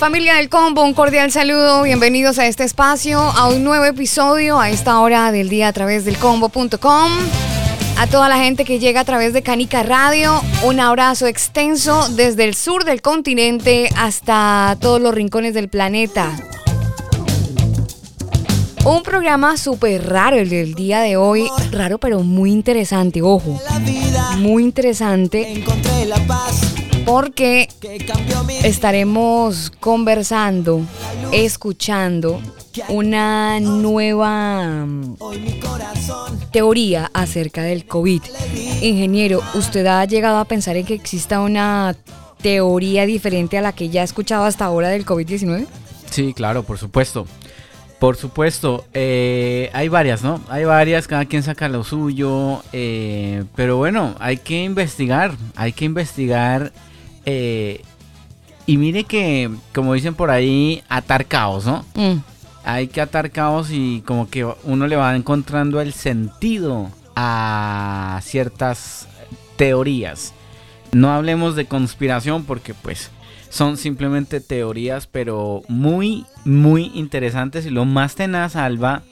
Familia del Combo, un cordial saludo, bienvenidos a este espacio, a un nuevo episodio a esta hora del día a través del combo.com. A toda la gente que llega a través de Canica Radio, un abrazo extenso desde el sur del continente hasta todos los rincones del planeta. Un programa súper raro el del día de hoy, raro pero muy interesante, ojo, muy interesante. Encontré la paz porque estaremos conversando, escuchando una nueva mm, teoría acerca del COVID. Ingeniero, ¿usted ha llegado a pensar en que exista una teoría diferente a la que ya ha escuchado hasta ahora del COVID-19? Sí, claro, por supuesto. Por supuesto, eh, hay varias, ¿no? Hay varias, cada quien saca lo suyo, eh, pero bueno, hay que investigar, hay que investigar eh, y mire que, como dicen por ahí, atar caos, ¿no? Mm. Hay que atar caos y como que uno le va encontrando el sentido a ciertas teorías. No hablemos de conspiración porque pues son simplemente teorías, pero muy, muy interesantes. Y lo más tenaz, Alba,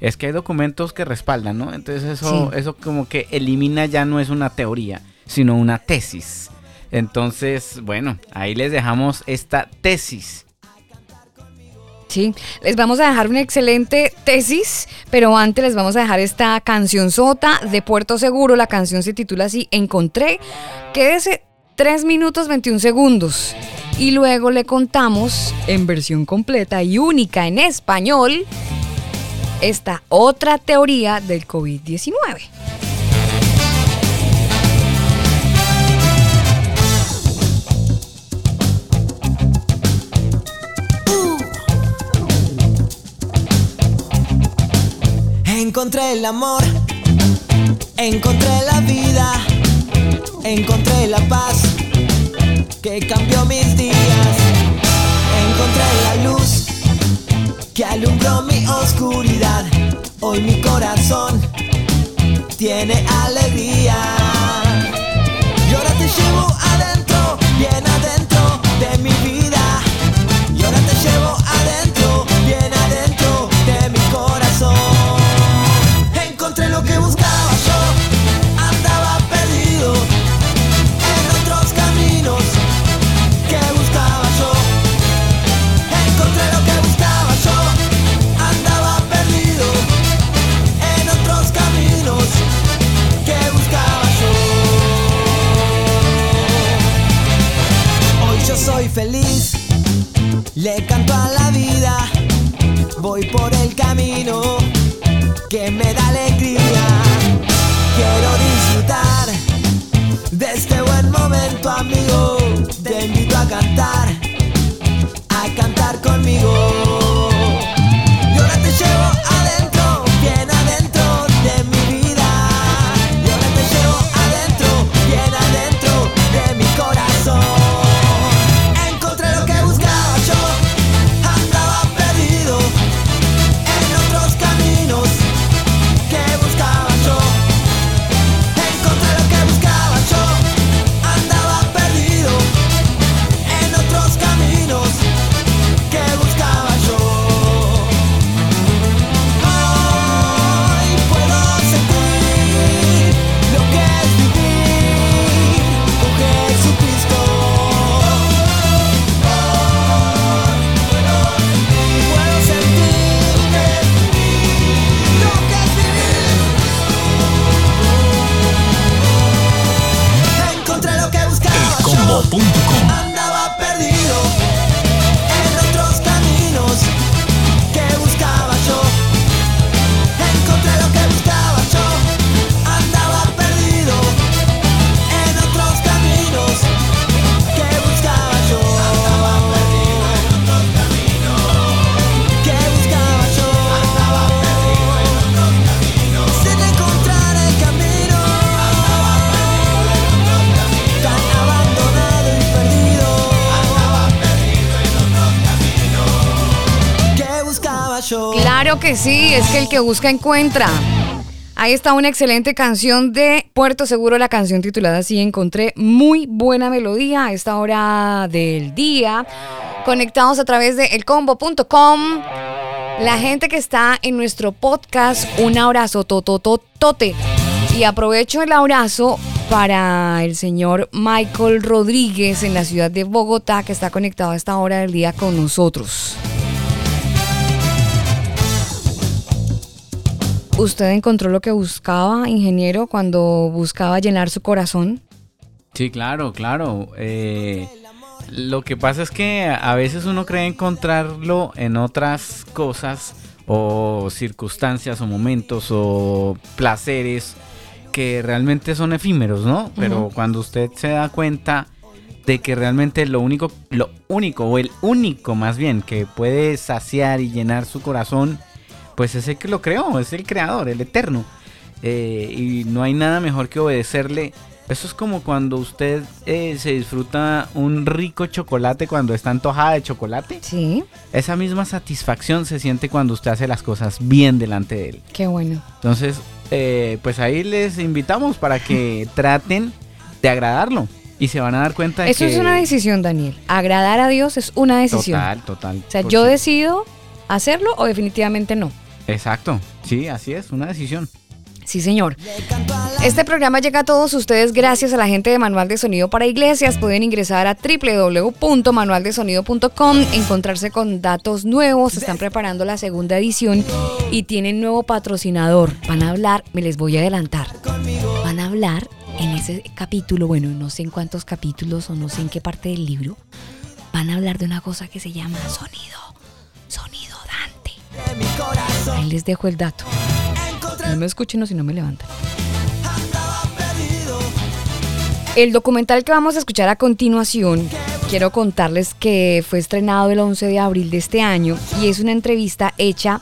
es que hay documentos que respaldan, ¿no? Entonces eso, eso como que elimina ya no es una teoría, sino una tesis. Entonces, bueno, ahí les dejamos esta tesis. Sí, les vamos a dejar una excelente tesis, pero antes les vamos a dejar esta canción sota de Puerto Seguro. La canción se titula así, Encontré. Quédese 3 minutos 21 segundos. Y luego le contamos en versión completa y única en español esta otra teoría del COVID-19. Encontré el amor, encontré la vida, encontré la paz que cambió mis días. Encontré la luz que alumbró mi oscuridad. Hoy mi corazón tiene alegría. Y ahora te llevo adentro, bien adentro de mi camino que me da alegría. Sí, es que el que busca encuentra. Ahí está una excelente canción de Puerto Seguro, la canción titulada así encontré muy buena melodía a esta hora del día. Conectados a través de elcombo.com. La gente que está en nuestro podcast, un abrazo totototote. Y aprovecho el abrazo para el señor Michael Rodríguez en la ciudad de Bogotá, que está conectado a esta hora del día con nosotros. ¿Usted encontró lo que buscaba, ingeniero, cuando buscaba llenar su corazón? Sí, claro, claro. Eh, lo que pasa es que a veces uno cree encontrarlo en otras cosas o circunstancias o momentos o placeres que realmente son efímeros, ¿no? Pero cuando usted se da cuenta de que realmente lo único, lo único o el único más bien que puede saciar y llenar su corazón pues es el que lo creó, es el creador, el eterno. Eh, y no hay nada mejor que obedecerle. Eso es como cuando usted eh, se disfruta un rico chocolate cuando está antojada de chocolate. Sí. Esa misma satisfacción se siente cuando usted hace las cosas bien delante de él. Qué bueno. Entonces, eh, pues ahí les invitamos para que traten de agradarlo. Y se van a dar cuenta de Eso que... es una decisión, Daniel. Agradar a Dios es una decisión. Total, total. O sea, yo decido hacerlo o definitivamente no. Exacto. Sí, así es, una decisión. Sí, señor. Este programa llega a todos ustedes gracias a la gente de Manual de Sonido para Iglesias. Pueden ingresar a www.manualdesonido.com, encontrarse con datos nuevos. Están preparando la segunda edición y tienen nuevo patrocinador. Van a hablar, me les voy a adelantar. Van a hablar en ese capítulo, bueno, no sé en cuántos capítulos o no sé en qué parte del libro. Van a hablar de una cosa que se llama sonido. Ahí les dejo el dato. No me escuchen o si no me levantan. El documental que vamos a escuchar a continuación, quiero contarles que fue estrenado el 11 de abril de este año y es una entrevista hecha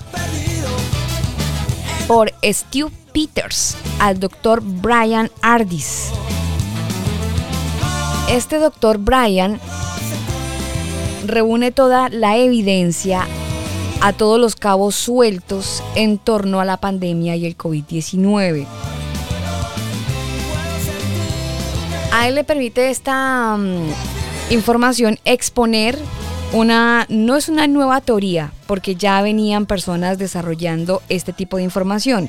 por Stu Peters al doctor Brian Ardis. Este doctor Brian reúne toda la evidencia a todos los cabos sueltos en torno a la pandemia y el COVID-19. A él le permite esta mm, información exponer una, no es una nueva teoría, porque ya venían personas desarrollando este tipo de información.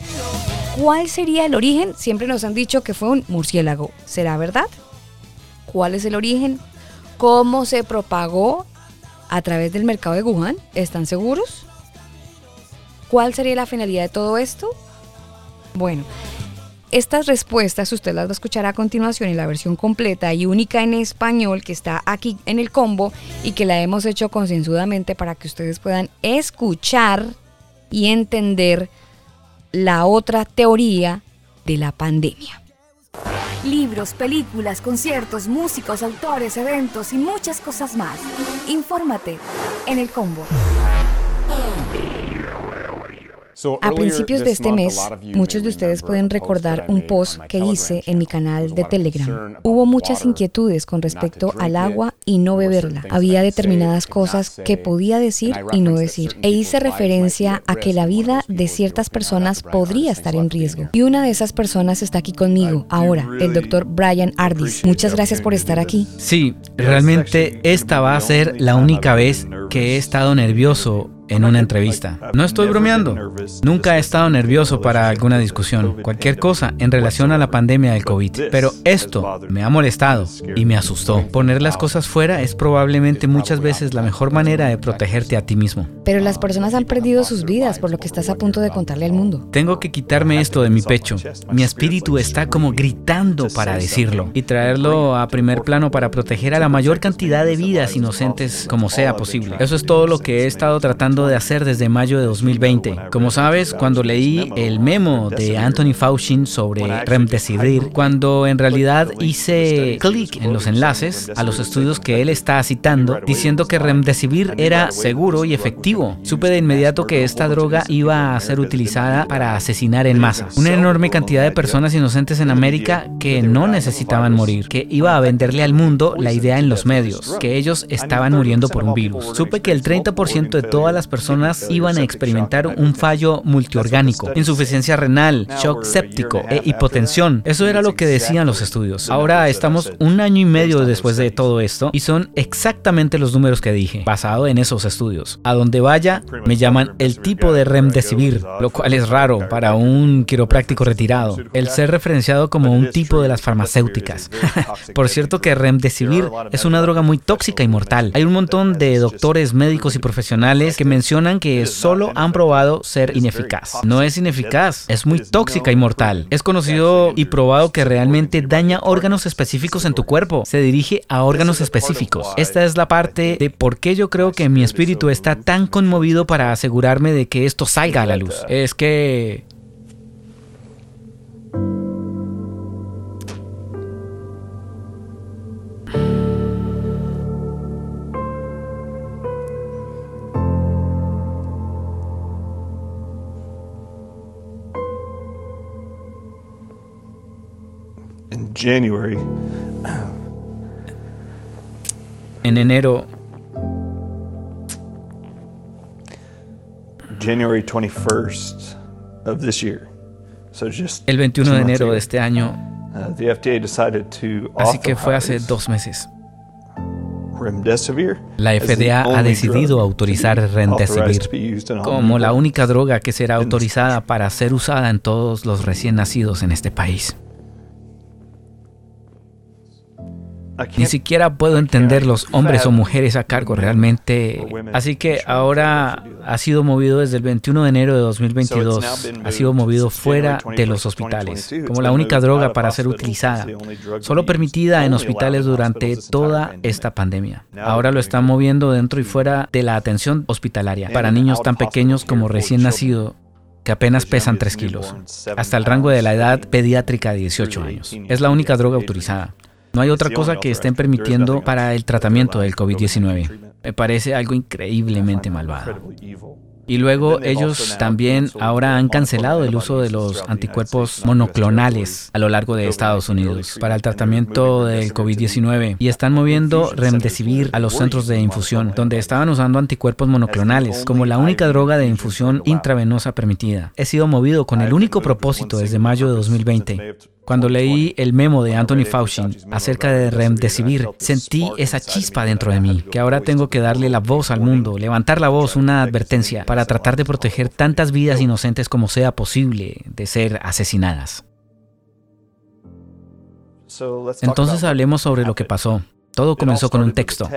¿Cuál sería el origen? Siempre nos han dicho que fue un murciélago. ¿Será verdad? ¿Cuál es el origen? ¿Cómo se propagó a través del mercado de Wuhan? ¿Están seguros? ¿Cuál sería la finalidad de todo esto? Bueno, estas respuestas usted las va a escuchar a continuación en la versión completa y única en español que está aquí en el combo y que la hemos hecho concienzudamente para que ustedes puedan escuchar y entender la otra teoría de la pandemia. Libros, películas, conciertos, músicos, autores, eventos y muchas cosas más. Infórmate en el combo. A principios de este mes, muchos de ustedes pueden recordar un post que hice en mi canal de Telegram. Hubo muchas inquietudes con respecto al agua y no beberla. Había determinadas cosas que podía decir y no decir. E hice referencia a que la vida de ciertas personas podría estar en riesgo. Y una de esas personas está aquí conmigo ahora, el doctor Brian Ardis. Muchas gracias por estar aquí. Sí, realmente esta va a ser la única vez que he estado nervioso en una entrevista. No estoy bromeando. Nunca he estado nervioso para alguna discusión, cualquier cosa en relación a la pandemia del COVID. Pero esto me ha molestado y me asustó. Poner las cosas fuera es probablemente muchas veces la mejor manera de protegerte a ti mismo. Pero las personas han perdido sus vidas por lo que estás a punto de contarle al mundo. Tengo que quitarme esto de mi pecho. Mi espíritu está como gritando para decirlo y traerlo a primer plano para proteger a la mayor cantidad de vidas inocentes como sea posible. Eso es todo lo que he estado tratando de hacer desde mayo de 2020. Como sabes, cuando leí el memo de Anthony Fauci sobre Remdesivir, cuando en realidad hice clic en los enlaces a los estudios que él está citando, diciendo que Remdesivir era seguro y efectivo, supe de inmediato que esta droga iba a ser utilizada para asesinar en masa. Una enorme cantidad de personas inocentes en América que no necesitaban morir, que iba a venderle al mundo la idea en los medios, que ellos estaban muriendo por un virus. Supe que el 30% de todas las personas iban a experimentar un fallo multiorgánico, insuficiencia renal, shock séptico e hipotensión. Eso era lo que decían los estudios. Ahora estamos un año y medio después de todo esto y son exactamente los números que dije, basado en esos estudios. A donde vaya, me llaman el tipo de remdesivir, lo cual es raro para un quiropráctico retirado. El ser referenciado como un tipo de las farmacéuticas. Por cierto que remdesivir es una droga muy tóxica y mortal. Hay un montón de doctores, médicos y profesionales que mencionan que solo han probado ser ineficaz. No es ineficaz, es muy tóxica y mortal. Es conocido y probado que realmente daña órganos específicos en tu cuerpo. Se dirige a órganos específicos. Esta es la parte de por qué yo creo que mi espíritu está tan conmovido para asegurarme de que esto salga a la luz. Es que January. En enero. January 21st of this year. So just el 21 de enero de este año. Uh, the FDA decided to Así que fue hace dos meses. La FDA ha decidido autorizar Remdesivir como la única droga que será autorizada para ser usada en todos los recién nacidos en este país. Ni siquiera puedo entender los hombres o mujeres a cargo realmente. Así que ahora ha sido movido desde el 21 de enero de 2022. Ha sido movido fuera de los hospitales, como la única droga para ser utilizada, solo permitida en hospitales durante toda esta pandemia. Ahora lo están moviendo dentro y fuera de la atención hospitalaria para niños tan pequeños como recién nacido que apenas pesan 3 kilos, hasta el rango de la edad pediátrica de 18 años. Es la única droga autorizada. No hay otra cosa que estén permitiendo para el tratamiento del COVID-19. Me parece algo increíblemente malvado. Y luego ellos también ahora han cancelado el uso de los anticuerpos monoclonales a lo largo de Estados Unidos para el tratamiento del COVID-19 y están moviendo Remdesivir a los centros de infusión, donde estaban usando anticuerpos monoclonales como la única droga de infusión intravenosa permitida. He sido movido con el único propósito desde mayo de 2020 cuando leí el memo de Anthony Fauci acerca de Remdesivir, sentí esa chispa dentro de mí, que ahora tengo que darle la voz al mundo, levantar la voz, una advertencia, para tratar de proteger tantas vidas inocentes como sea posible de ser asesinadas. Entonces hablemos sobre lo que pasó. Todo comenzó con un texto.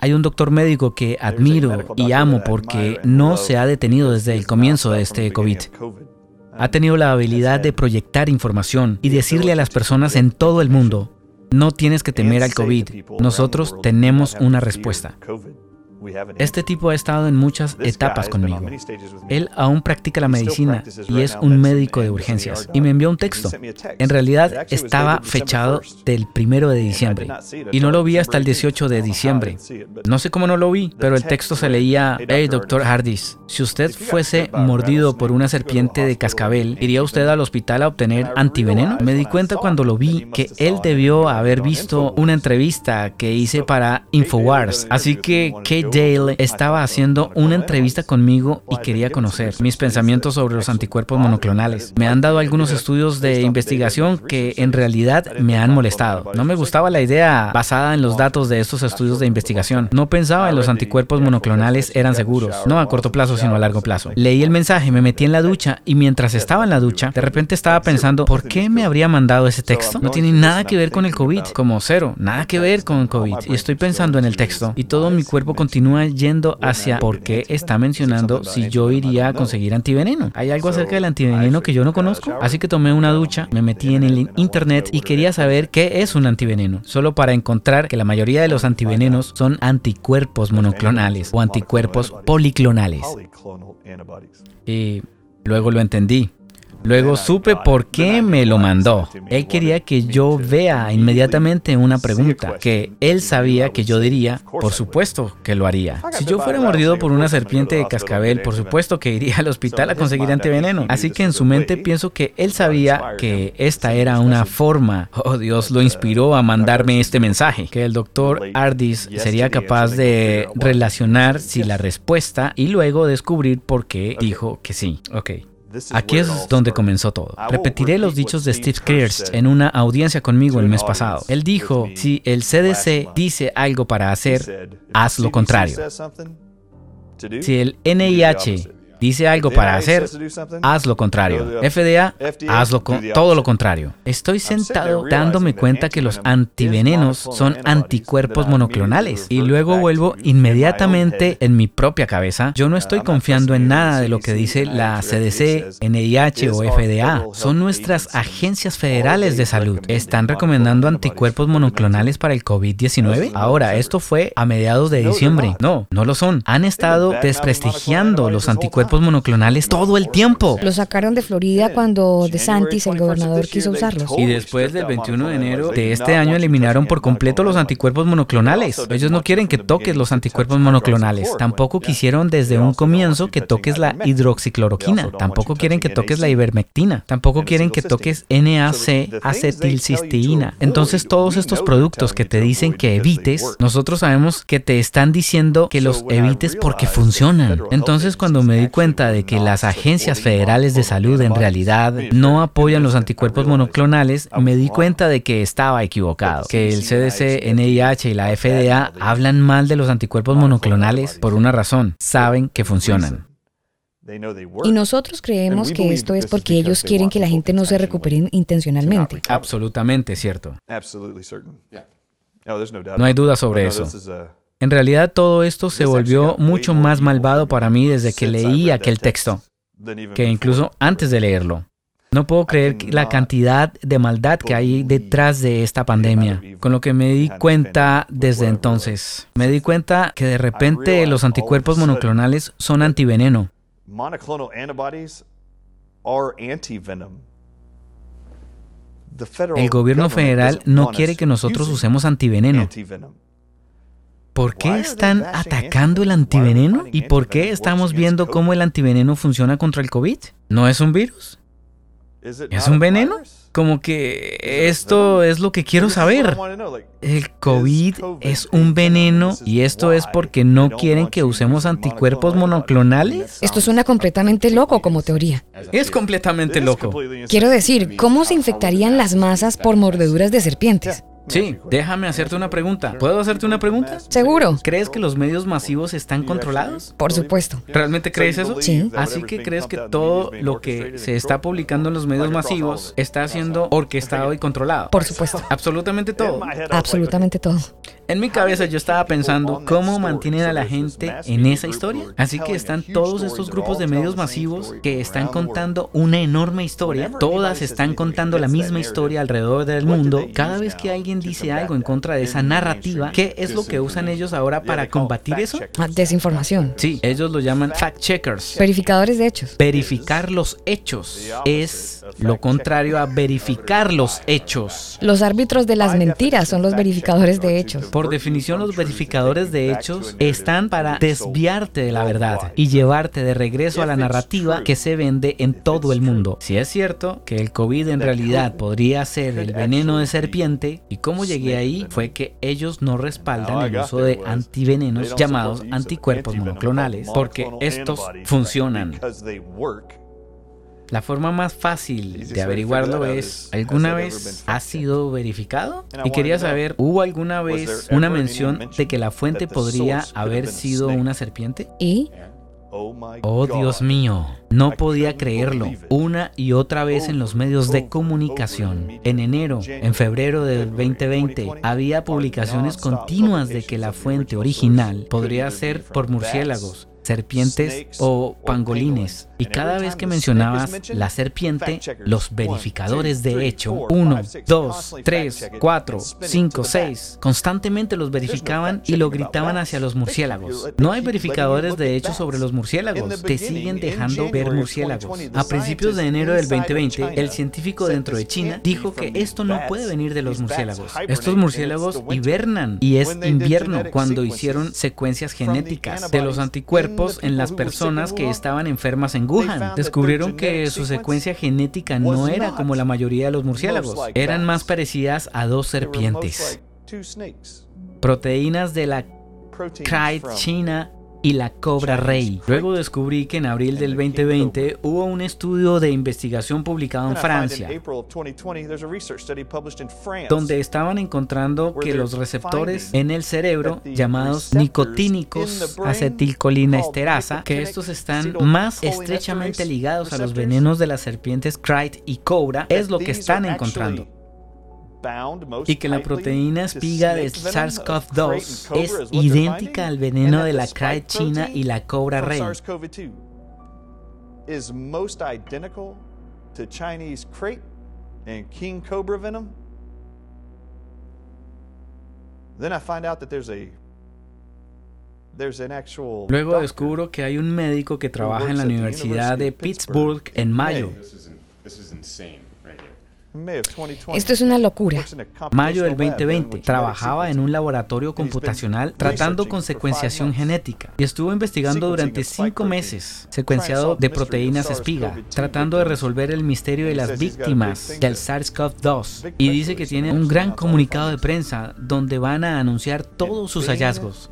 Hay un doctor médico que admiro y amo porque no se ha detenido desde el comienzo de este COVID ha tenido la habilidad de proyectar información y decirle a las personas en todo el mundo, no tienes que temer al COVID, nosotros tenemos una respuesta. Este tipo ha estado en muchas etapas conmigo. Él aún practica la medicina y es un médico de urgencias. Y me envió un texto. En realidad estaba fechado del primero de diciembre y no lo vi hasta el 18 de diciembre. No sé cómo no lo vi, pero el texto se leía, hey, doctor Hardis, si usted fuese mordido por una serpiente de cascabel, ¿iría usted al hospital a obtener antiveneno? Me di cuenta cuando lo vi que él debió haber visto una entrevista que hice para Infowars. Así que, ¿qué Dale estaba haciendo una entrevista conmigo y quería conocer mis pensamientos sobre los anticuerpos monoclonales. Me han dado algunos estudios de investigación que en realidad me han molestado. No me gustaba la idea basada en los datos de estos estudios de investigación. No pensaba en los anticuerpos monoclonales eran seguros, no a corto plazo sino a largo plazo. Leí el mensaje, me metí en la ducha y mientras estaba en la ducha, de repente estaba pensando, ¿por qué me habría mandado ese texto? No tiene nada que ver con el COVID, como cero, nada que ver con COVID. Y estoy pensando en el texto y todo mi cuerpo continúa continúa yendo hacia por qué está mencionando si yo iría a conseguir antiveneno. ¿Hay algo acerca del antiveneno que yo no conozco? Así que tomé una ducha, me metí en el internet y quería saber qué es un antiveneno, solo para encontrar que la mayoría de los antivenenos son anticuerpos monoclonales o anticuerpos policlonales. Y luego lo entendí. Luego supe por qué me lo mandó. Él quería que yo vea inmediatamente una pregunta que él sabía que yo diría, por supuesto que lo haría. Si yo fuera mordido por una serpiente de cascabel, por supuesto que iría al hospital a conseguir antiveneno. Así que en su mente pienso que él sabía que esta era una forma, oh Dios lo inspiró a mandarme este mensaje, que el doctor Ardis sería capaz de relacionar si la respuesta y luego descubrir por qué dijo que sí. Ok. Aquí es donde comenzó todo. Repetiré los dichos de Steve Kearst en una audiencia conmigo el mes pasado. Él dijo, si el CDC dice algo para hacer, haz lo contrario. Si el NIH dice algo para hacer, haz lo contrario. FDA, haz todo lo contrario. Estoy sentado dándome cuenta que los antivenenos son anticuerpos monoclonales y luego vuelvo inmediatamente en mi propia cabeza. Yo no estoy confiando en nada de lo que dice la CDC, NIH o FDA. Son nuestras agencias federales de salud. ¿Están recomendando anticuerpos monoclonales para el COVID-19? Ahora, esto fue a mediados de diciembre. No, no lo son. Han estado desprestigiando los anticuerpos monoclonales todo el tiempo. Lo sacaron de Florida cuando DeSantis, el gobernador, quiso usarlos. Y después del 21 de enero de este año eliminaron por completo los anticuerpos monoclonales. Ellos no quieren que toques los anticuerpos monoclonales. Tampoco quisieron desde un comienzo que toques la hidroxicloroquina. Tampoco quieren que toques la ivermectina. Tampoco quieren que toques NAC acetilcisteína. Entonces todos estos productos que te dicen que evites, nosotros sabemos que te están diciendo que los evites porque funcionan. Entonces cuando me di cuenta de que las agencias federales de salud en realidad no apoyan los anticuerpos monoclonales, me di cuenta de que estaba equivocado, que el CDC, NIH y la FDA hablan mal de los anticuerpos monoclonales por una razón, saben que funcionan. Y nosotros creemos que esto es porque ellos quieren que la gente no se recupere intencionalmente. Absolutamente cierto. No hay duda sobre eso. En realidad todo esto se volvió mucho más malvado para mí desde que leí aquel texto, que incluso antes de leerlo. No puedo creer la cantidad de maldad que hay detrás de esta pandemia, con lo que me di cuenta desde entonces. Me di cuenta que de repente los anticuerpos monoclonales son antiveneno. El gobierno federal no quiere que nosotros usemos antiveneno. ¿Por qué están atacando el antiveneno? ¿Y por qué estamos viendo cómo el antiveneno funciona contra el COVID? ¿No es un virus? ¿Es un veneno? Como que esto es lo que quiero saber. El COVID es un veneno y esto es porque no quieren que usemos anticuerpos monoclonales. Esto suena completamente loco como teoría. Es completamente loco. Quiero decir, ¿cómo se infectarían las masas por mordeduras de serpientes? Sí, déjame hacerte una pregunta. ¿Puedo hacerte una pregunta? Seguro. ¿Crees que los medios masivos están controlados? Por supuesto. ¿Realmente crees eso? Sí. Así que crees que todo lo que se está publicando en los medios masivos está siendo orquestado y controlado. Por supuesto. Absolutamente todo. Absolutamente todo. En mi cabeza yo estaba pensando cómo mantienen a la gente en esa historia. Así que están todos estos grupos de medios masivos que están contando una enorme historia. Todas están contando la misma historia alrededor del mundo. Cada vez que alguien dice algo en contra de esa narrativa, ¿qué es lo que usan ellos ahora para combatir eso? Ah, desinformación. Sí, ellos lo llaman fact checkers. Verificadores de hechos. Verificar los hechos es lo contrario a verificar los hechos. Los árbitros de las mentiras son los verificadores de hechos. Por definición, los verificadores de hechos están para desviarte de la verdad y llevarte de regreso a la narrativa que se vende en todo el mundo. Si es cierto que el COVID en realidad podría ser el veneno de serpiente, y cómo llegué ahí fue que ellos no respaldan el uso de antivenenos llamados anticuerpos monoclonales, porque estos funcionan. La forma más fácil de averiguarlo es, ¿alguna vez ha sido verificado? Y quería saber, ¿hubo alguna vez una mención de que la fuente podría haber sido una serpiente? ¿Y? Oh Dios mío, no podía creerlo. Una y otra vez en los medios de comunicación. En enero, en febrero del 2020, había publicaciones continuas de que la fuente original podría ser por murciélagos serpientes o pangolines. Y cada vez que mencionabas la serpiente, los verificadores de hecho, 1, 2, 3, 4, 5, 6, constantemente los verificaban y lo gritaban hacia los murciélagos. No hay verificadores de hecho sobre los murciélagos, te siguen dejando ver murciélagos. A principios de enero del 2020, el científico dentro de China dijo que esto no puede venir de los murciélagos. Estos murciélagos hibernan y es invierno cuando hicieron secuencias genéticas de los anticuerpos en las personas que estaban enfermas en Wuhan. Descubrieron que su secuencia genética no era como la mayoría de los murciélagos, eran más parecidas a dos serpientes. Proteínas de la Kite china y la Cobra Rey. Luego descubrí que en abril del 2020 hubo un estudio de investigación publicado en Francia, donde estaban encontrando que los receptores en el cerebro llamados nicotínicos acetilcolina esterasa, que estos están más estrechamente ligados a los venenos de las serpientes Kite y Cobra, es lo que están encontrando y que la proteína espiga de SARS-CoV-2 es idéntica al veneno de la crae china y la cobra rey. is most identical to Chinese crate and king cobra venom, then I find out that there's a there's an actual Luego descubro que hay un médico que trabaja en la Universidad de Pittsburgh. En mayo. This is insane right here. Esto es una locura. Mayo del 2020, trabajaba en un laboratorio computacional tratando con secuenciación genética y estuvo investigando durante cinco meses secuenciado de proteínas espiga, tratando de resolver el misterio de las víctimas del SARS-CoV-2 y dice que tiene un gran comunicado de prensa donde van a anunciar todos sus hallazgos.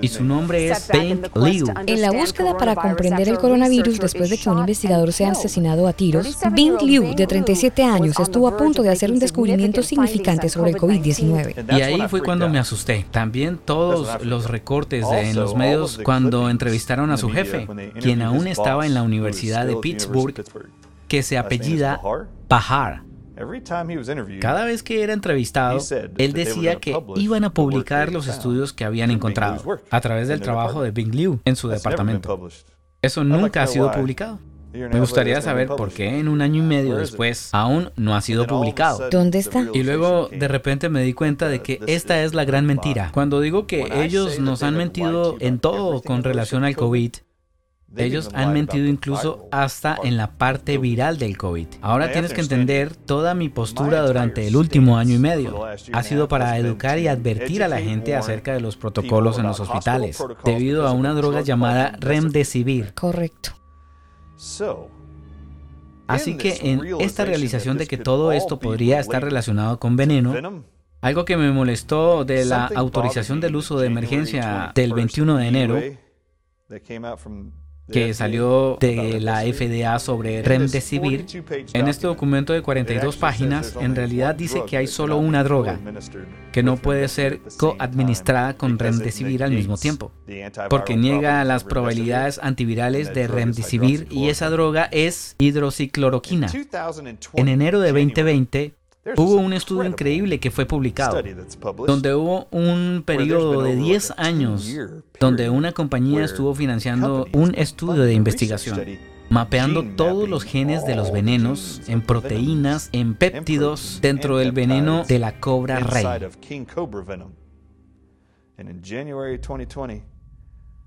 Y su nombre es Bing Liu. En la búsqueda para comprender el coronavirus después de que un investigador sea asesinado a tiros, Bing Liu, de 37 años, estuvo a punto de hacer un descubrimiento significante sobre el COVID-19. Y ahí fue cuando me asusté. También todos los recortes de- en los medios cuando entrevistaron a su jefe, quien aún estaba en la Universidad de Pittsburgh, que se apellida Pahar. Cada vez que era entrevistado, él decía que iban a publicar los estudios que habían encontrado a través del trabajo de Bing Liu en su departamento. Eso nunca ha sido publicado. Me gustaría saber por qué en un año y medio después aún no ha sido publicado. ¿Dónde está? Y luego de repente me di cuenta de que esta es la gran mentira. Cuando digo que ellos nos han mentido en todo con relación al COVID, ellos han mentido incluso hasta en la parte viral del COVID. Ahora tienes que entender toda mi postura durante el último año y medio. Ha sido para educar y advertir a la gente acerca de los protocolos en los hospitales, debido a una droga llamada Remdesivir. Correcto. Así que en esta realización de que todo esto podría estar relacionado con veneno, algo que me molestó de la autorización del uso de emergencia del 21 de enero, que salió de la FDA sobre Remdesivir, en este documento de 42 páginas, en realidad dice que hay solo una droga que no puede ser coadministrada con Remdesivir al mismo tiempo, porque niega las probabilidades antivirales de Remdesivir y esa droga es hidroxicloroquina. En enero de 2020 hubo un estudio increíble que fue publicado, donde hubo un periodo de 10 años donde una compañía estuvo financiando un estudio de investigación, mapeando todos los genes de los venenos en proteínas, en péptidos dentro del veneno de la cobra rey.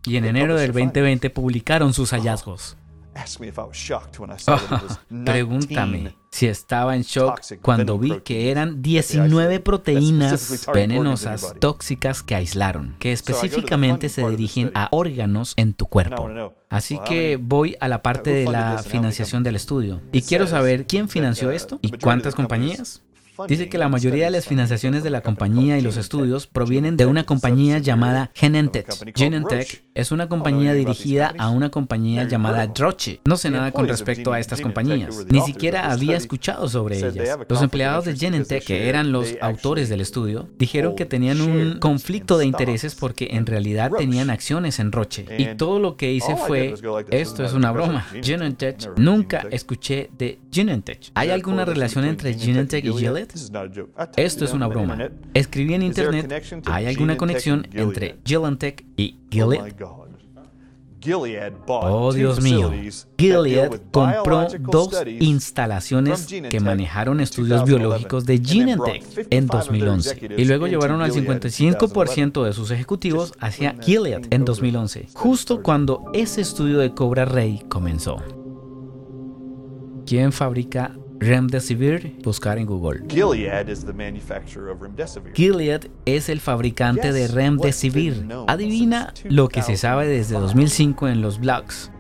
Y en enero del 2020 publicaron sus hallazgos. Pregúntame si estaba en shock cuando vi que eran 19 proteínas venenosas tóxicas que aislaron, que específicamente se dirigen a órganos en tu cuerpo. Así que voy a la parte de la financiación del estudio. Y quiero saber quién financió esto y cuántas compañías. Dice que la mayoría de las financiaciones de la compañía y los estudios provienen de una compañía llamada Genentech. Genentech es una compañía dirigida a una compañía llamada Roche. No sé nada con respecto a estas compañías. Ni siquiera había escuchado sobre ellas. Los empleados de Genentech, que eran los autores del estudio, dijeron que tenían un conflicto de intereses porque en realidad tenían acciones en Roche. Y todo lo que hice fue, esto es una broma. Genentech, nunca escuché de Genentech. ¿Hay alguna relación entre Genentech y Gillette? Esto es una broma. Escribí en internet, ¿hay alguna conexión entre Genentech y Gilead? Gilead Oh, Dios mío. Gilead compró dos instalaciones que manejaron estudios 2011, biológicos de Genentech 55 en of their 2011 executives y luego llevaron al Gilead in 55% de sus ejecutivos hacia Gilead en 2011, justo cuando ese estudio de Cobra Rey comenzó. ¿Quién fabrica Remdesivir? Buscar en Google. Gilead is the manufacturer of remdesivir. Gilead es el fabricante de Remdesivir. Adivina lo que se sabe desde 2005 en los blogs.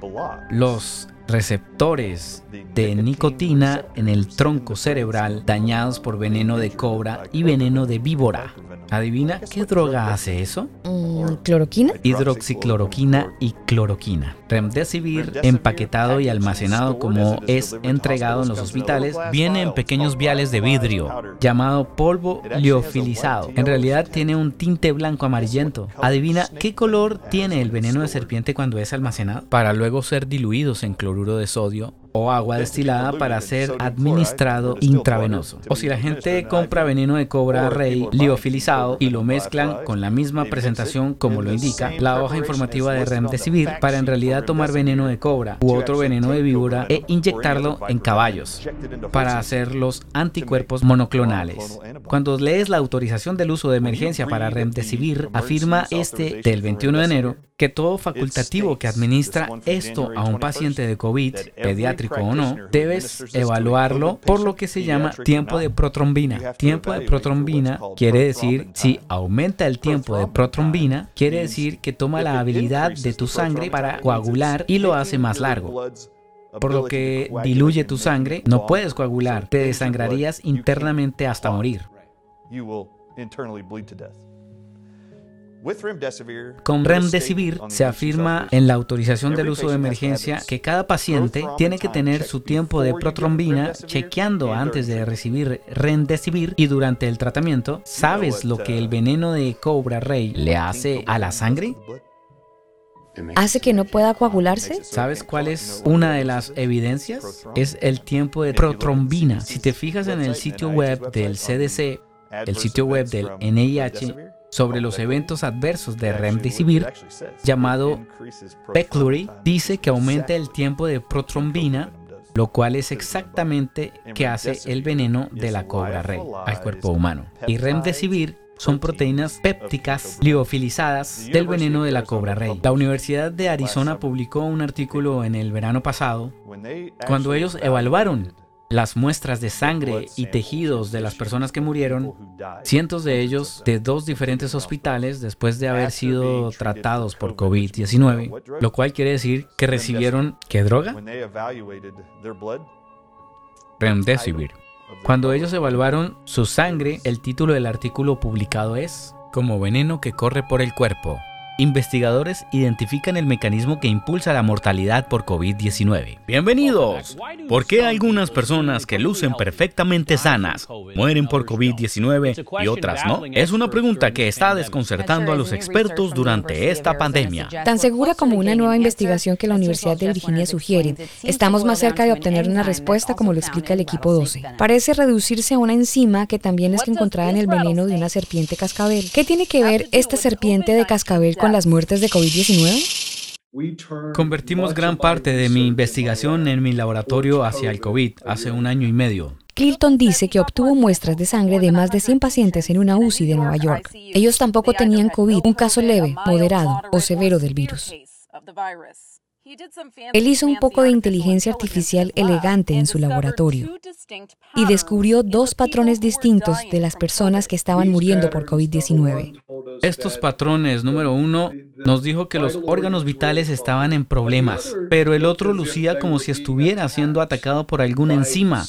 Los receptores de nicotina en el tronco cerebral dañados por veneno de cobra y veneno de víbora. ¿Adivina qué droga hace eso? Mm, ¿Cloroquina? Hidroxicloroquina y cloroquina. Remdesivir, empaquetado y almacenado como es entregado en los hospitales, viene en pequeños viales de vidrio, llamado polvo liofilizado. En realidad tiene un tinte blanco amarillento. ¿Adivina qué color tiene el veneno de serpiente cuando es almacenado? Para luego ser diluidos en cloruro de sodio o agua destilada para ser administrado intravenoso. O si la gente compra veneno de cobra rey liofilizado y lo mezclan con la misma presentación como lo indica la hoja informativa de Remdesivir para en realidad tomar veneno de cobra u otro veneno de víbora e inyectarlo en caballos para hacer los anticuerpos monoclonales. Cuando lees la autorización del uso de emergencia para Remdesivir, afirma este del 21 de enero que todo facultativo que administra esto a un paciente de COVID, pediátrico o no, debes evaluarlo por lo que se llama tiempo de protrombina. Tiempo de protrombina quiere decir, si aumenta el tiempo de protrombina, quiere decir que toma la habilidad de tu sangre para coagular y lo hace más largo. Por lo que diluye tu sangre, no puedes coagular, te desangrarías internamente hasta morir. Con Remdesivir se afirma en la autorización del uso de emergencia que cada paciente tiene que tener su tiempo de protrombina chequeando and antes de recibir Remdesivir y durante el tratamiento. ¿Sabes lo que el veneno de Cobra Rey le hace a la sangre? ¿Hace que no pueda coagularse? ¿Sabes cuál es una de las evidencias? Es el tiempo de protrombina. Si te fijas en el sitio web del CDC, el sitio web del NIH, sobre los eventos adversos de Remdesivir, llamado Peclury, dice que aumenta el tiempo de protrombina, lo cual es exactamente que hace el veneno de la cobra rey al cuerpo humano. Y Remdesivir son proteínas pépticas liofilizadas del veneno de la cobra rey. La Universidad de Arizona publicó un artículo en el verano pasado cuando ellos evaluaron las muestras de sangre y tejidos de las personas que murieron, cientos de ellos de dos diferentes hospitales después de haber sido tratados por COVID-19, lo cual quiere decir que recibieron ¿qué droga? Remdesivir. Cuando ellos evaluaron su sangre, el título del artículo publicado es Como veneno que corre por el cuerpo. Investigadores identifican el mecanismo que impulsa la mortalidad por COVID-19. Bienvenidos. ¿Por qué algunas personas que lucen perfectamente sanas mueren por COVID-19 y otras no? Es una pregunta que está desconcertando a los expertos durante esta pandemia. Tan segura como una nueva investigación que la Universidad de Virginia sugiere, estamos más cerca de obtener una respuesta como lo explica el equipo 12. Parece reducirse a una enzima que también es encontrada en el veneno de una serpiente cascabel. ¿Qué tiene que ver esta serpiente de cascabel con las muertes de COVID-19? Convertimos gran parte de mi investigación en mi laboratorio hacia el COVID hace un año y medio. Clinton dice que obtuvo muestras de sangre de más de 100 pacientes en una UCI de Nueva York. Ellos tampoco tenían COVID, un caso leve, moderado o severo del virus. Él hizo un poco de inteligencia artificial elegante en su laboratorio y descubrió dos patrones distintos de las personas que estaban muriendo por COVID-19. Estos patrones, número uno, nos dijo que los órganos vitales estaban en problemas, pero el otro lucía como si estuviera siendo atacado por alguna enzima.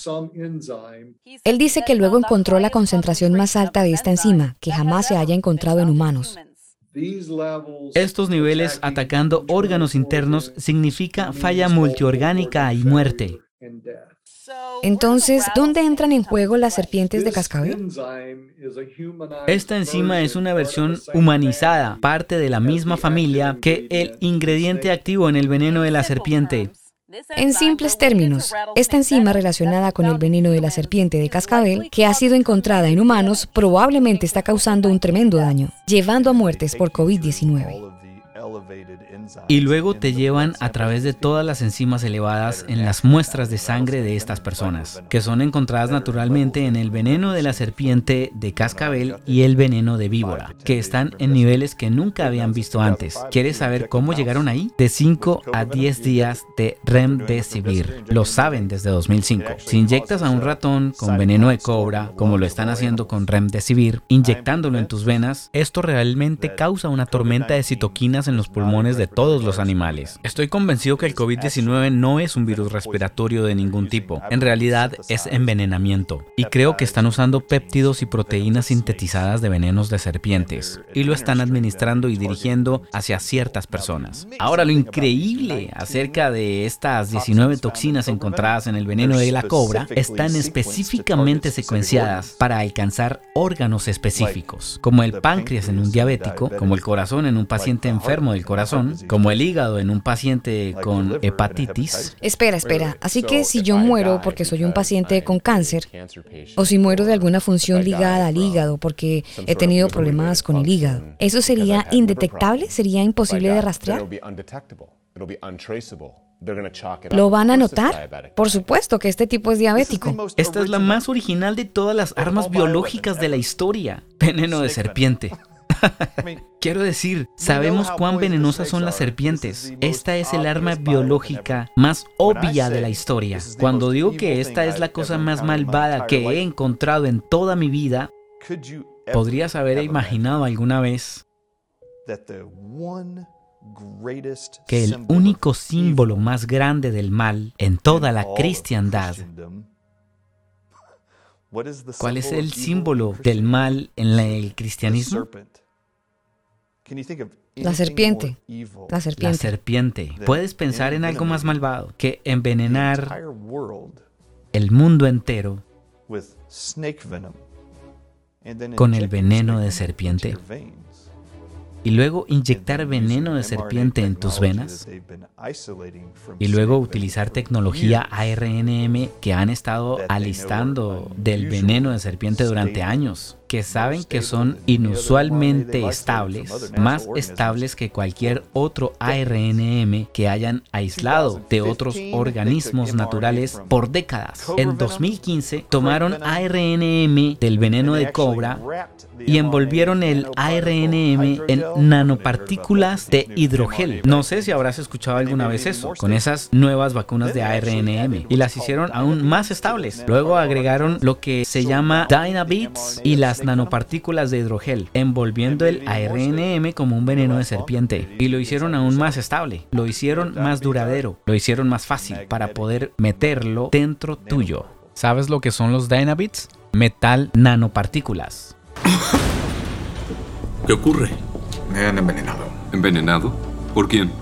Él dice que luego encontró la concentración más alta de esta enzima, que jamás se haya encontrado en humanos. Estos niveles atacando órganos internos significa falla multiorgánica y muerte. Entonces, ¿dónde entran en juego las serpientes de cascabel? Esta enzima es una versión humanizada, parte de la misma familia que el ingrediente activo en el veneno de la serpiente. En simples términos, esta enzima relacionada con el veneno de la serpiente de cascabel, que ha sido encontrada en humanos, probablemente está causando un tremendo daño, llevando a muertes por COVID-19. Y luego te llevan a través de todas las enzimas elevadas en las muestras de sangre de estas personas, que son encontradas naturalmente en el veneno de la serpiente de cascabel y el veneno de víbora, que están en niveles que nunca habían visto antes. ¿Quieres saber cómo llegaron ahí? De 5 a 10 días de remdesivir. Lo saben desde 2005. Si inyectas a un ratón con veneno de cobra, como lo están haciendo con remdesivir, inyectándolo en tus venas, esto realmente causa una tormenta de citoquinas en los pulmones de todos los animales. Estoy convencido que el COVID-19 no es un virus respiratorio de ningún tipo. En realidad es envenenamiento. Y creo que están usando péptidos y proteínas sintetizadas de venenos de serpientes. Y lo están administrando y dirigiendo hacia ciertas personas. Ahora lo increíble acerca de estas 19 toxinas encontradas en el veneno de la cobra están específicamente secuenciadas para alcanzar órganos específicos, como el páncreas en un diabético, como el corazón en un paciente enfermo del corazón, como el hígado en un paciente con hepatitis. Espera, espera. Así que si yo muero porque soy un paciente con cáncer, o si muero de alguna función ligada al hígado porque he tenido problemas con el hígado, ¿eso sería indetectable? ¿Sería imposible de rastrear? ¿Lo van a notar? Por supuesto que este tipo es diabético. Esta es la más original de todas las armas biológicas de la historia. Veneno de serpiente. Quiero decir, sabemos cuán venenosas son las serpientes. Esta es el arma biológica más obvia de la historia. Cuando digo que esta es la cosa más malvada que he encontrado en toda mi vida, ¿podrías haber imaginado alguna vez que el único símbolo más grande del mal en toda la cristiandad ¿Cuál es el símbolo del mal en el cristianismo? La serpiente. La serpiente. La serpiente. Puedes pensar en algo más malvado que envenenar el mundo entero con el veneno de serpiente y luego inyectar veneno de serpiente en tus venas y luego utilizar tecnología ARNM que han estado alistando del veneno de serpiente durante años que saben que son inusualmente estables, más estables que cualquier otro ARNM que hayan aislado de otros organismos naturales por décadas. En 2015 tomaron ARNM del veneno de cobra y envolvieron el ARNM en nanopartículas de hidrogel. No sé si habrás escuchado alguna vez eso, con esas nuevas vacunas de ARNM, y las hicieron aún más estables. Luego agregaron lo que se llama Dynabits y las nanopartículas de hidrogel, envolviendo el ARNM como un veneno de serpiente. Y lo hicieron aún más estable, lo hicieron más duradero, lo hicieron más fácil para poder meterlo dentro tuyo. ¿Sabes lo que son los Dynabits? Metal nanopartículas. ¿Qué ocurre? Me han envenenado. ¿Envenenado? ¿Por quién?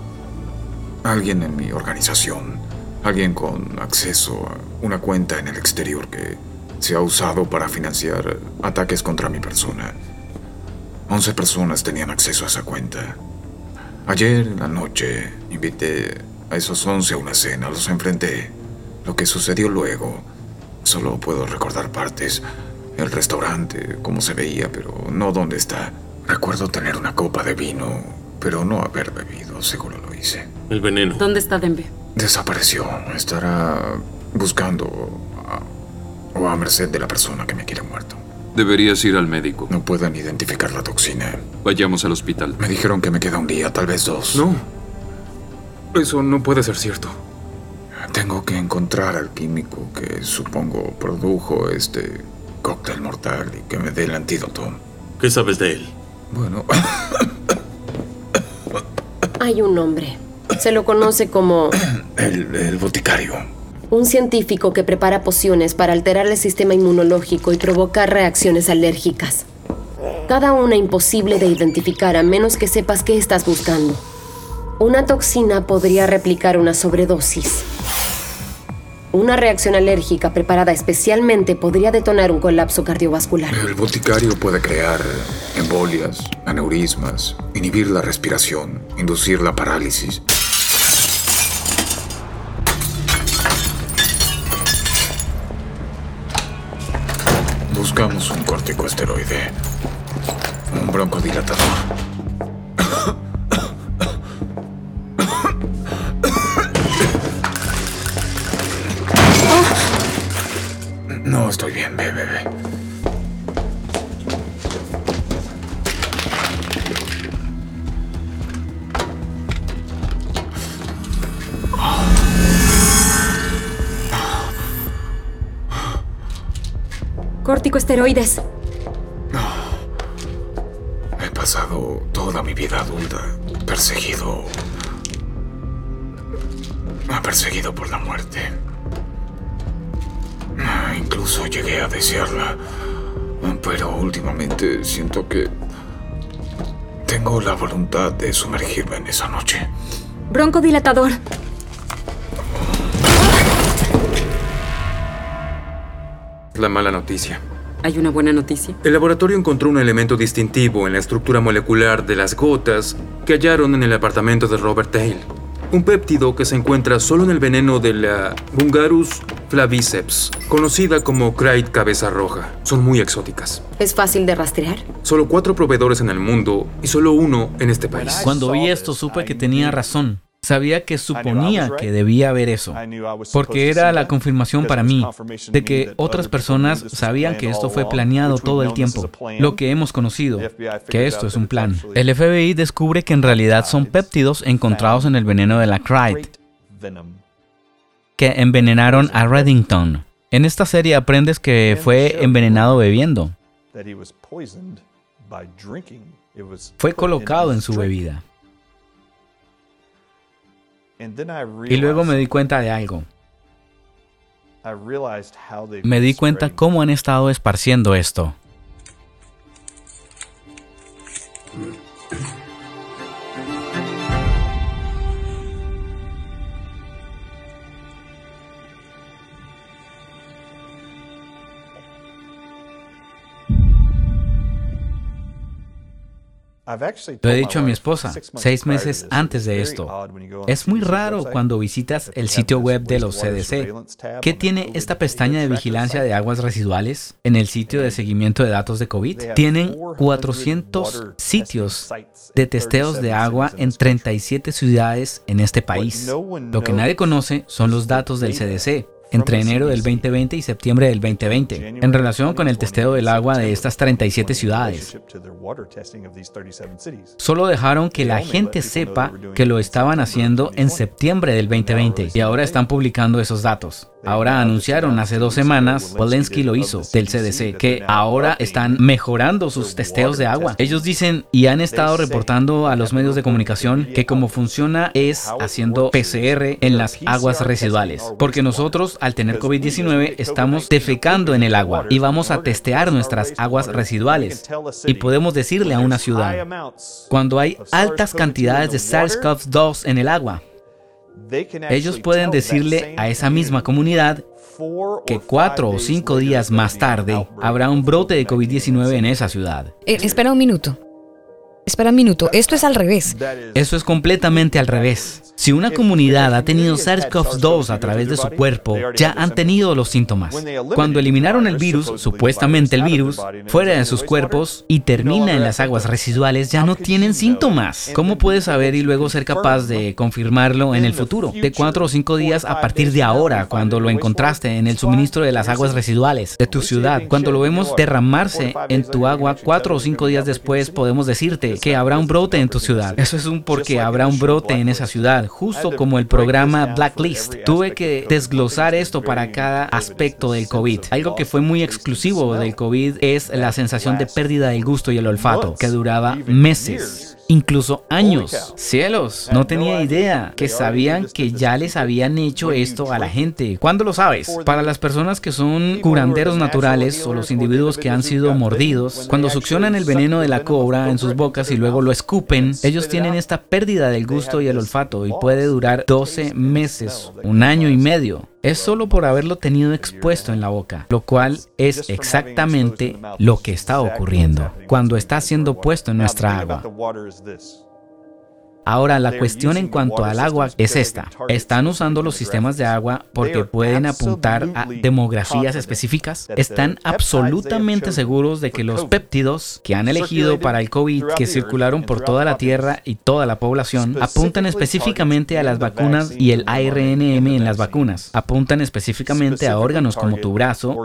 Alguien en mi organización. Alguien con acceso a una cuenta en el exterior que se ha usado para financiar ataques contra mi persona. Once personas tenían acceso a esa cuenta. Ayer en la noche invité a esos once a una cena, los enfrenté. Lo que sucedió luego, solo puedo recordar partes. El restaurante, cómo se veía, pero no dónde está. Recuerdo tener una copa de vino, pero no haber bebido, seguro lo hice. El veneno. ¿Dónde está Dembe? Desapareció. Estará buscando o a merced de la persona que me quiere muerto. Deberías ir al médico. No pueden identificar la toxina. Vayamos al hospital. Me dijeron que me queda un día, tal vez dos. No. Eso no puede ser cierto. Tengo que encontrar al químico que supongo produjo este cóctel mortal y que me dé el antídoto. ¿Qué sabes de él? Bueno. Hay un nombre. Se lo conoce como... El, el boticario un científico que prepara pociones para alterar el sistema inmunológico y provocar reacciones alérgicas. Cada una imposible de identificar a menos que sepas qué estás buscando. Una toxina podría replicar una sobredosis. Una reacción alérgica preparada especialmente podría detonar un colapso cardiovascular. El boticario puede crear embolias, aneurismas, inhibir la respiración, inducir la parálisis. Buscamos un corticosteroide. Un broncodilatador. No estoy bien, bebé. Corticosteroides. He pasado toda mi vida adulta perseguido. Perseguido por la muerte. Incluso llegué a desearla. Pero últimamente siento que tengo la voluntad de sumergirme en esa noche. Broncodilatador. La mala noticia. ¿Hay una buena noticia? El laboratorio encontró un elemento distintivo en la estructura molecular de las gotas que hallaron en el apartamento de Robert Hale. Un péptido que se encuentra solo en el veneno de la Bungarus flaviceps, conocida como Kraid cabeza roja. Son muy exóticas. ¿Es fácil de rastrear? Solo cuatro proveedores en el mundo y solo uno en este país. Cuando vi esto supe que tenía razón. Sabía que suponía que debía haber eso, porque era la confirmación para mí de que otras personas sabían que esto fue planeado todo el tiempo, lo que hemos conocido, que esto es un plan. El FBI descubre que en realidad son péptidos encontrados en el veneno de la Cride, que envenenaron a Reddington. En esta serie aprendes que fue envenenado bebiendo. Fue colocado en su bebida. Y luego me di cuenta de algo. Me di cuenta cómo han estado esparciendo esto. Lo he dicho a mi esposa seis meses antes de esto. Es muy raro cuando visitas el sitio web de los CDC. ¿Qué tiene esta pestaña de vigilancia de aguas residuales en el sitio de seguimiento de datos de COVID? Tienen 400 sitios de testeos de agua en 37 ciudades en este país. Lo que nadie conoce son los datos del CDC entre enero del 2020 y septiembre del 2020, en relación con el testeo del agua de estas 37 ciudades. Solo dejaron que la gente sepa que lo estaban haciendo en septiembre del 2020 y ahora están publicando esos datos. Ahora anunciaron hace dos semanas, Walensky lo hizo, del CDC, que ahora están mejorando sus testeos de agua. Ellos dicen y han estado reportando a los medios de comunicación que como funciona es haciendo PCR en las aguas residuales. Porque nosotros, al tener COVID-19, estamos defecando en el agua y vamos a testear nuestras aguas residuales. Y podemos decirle a una ciudad, cuando hay altas cantidades de SARS-CoV-2 en el agua, ellos pueden decirle a esa misma comunidad que cuatro o cinco días más tarde habrá un brote de COVID-19 en esa ciudad. Eh, espera un minuto. Espera un minuto, esto es al revés. Eso es completamente al revés. Si una comunidad ha tenido SARS-CoV-2 a través de su cuerpo, ya han tenido los síntomas. Cuando eliminaron el virus, supuestamente el virus, fuera de sus cuerpos y termina en las aguas residuales, ya no tienen síntomas. ¿Cómo puedes saber y luego ser capaz de confirmarlo en el futuro? De cuatro o cinco días a partir de ahora, cuando lo encontraste en el suministro de las aguas residuales de tu ciudad, cuando lo vemos derramarse en tu agua cuatro o cinco días después, podemos decirte que habrá un brote en tu ciudad. Eso es un porque habrá un brote en esa ciudad, justo como el programa Blacklist. Tuve que desglosar esto para cada aspecto del COVID. Algo que fue muy exclusivo del COVID es la sensación de pérdida del gusto y el olfato, que duraba meses incluso años. Cielos, no tenía idea que sabían que ya les habían hecho esto a la gente. ¿Cuándo lo sabes? Para las personas que son curanderos naturales o los individuos que han sido mordidos, cuando succionan el veneno de la cobra en sus bocas y luego lo escupen, ellos tienen esta pérdida del gusto y el olfato y puede durar 12 meses, un año y medio es solo por haberlo tenido expuesto en la boca, lo cual es exactamente lo que está ocurriendo cuando está siendo puesto en nuestra agua. Ahora, la cuestión en cuanto al agua es esta. ¿Están usando los sistemas de agua porque pueden apuntar a demografías específicas? ¿Están absolutamente seguros de que los péptidos que han elegido para el COVID que circularon por toda la Tierra y toda la población apuntan específicamente a las vacunas y el ARNM en las vacunas? Apuntan específicamente a órganos como tu brazo,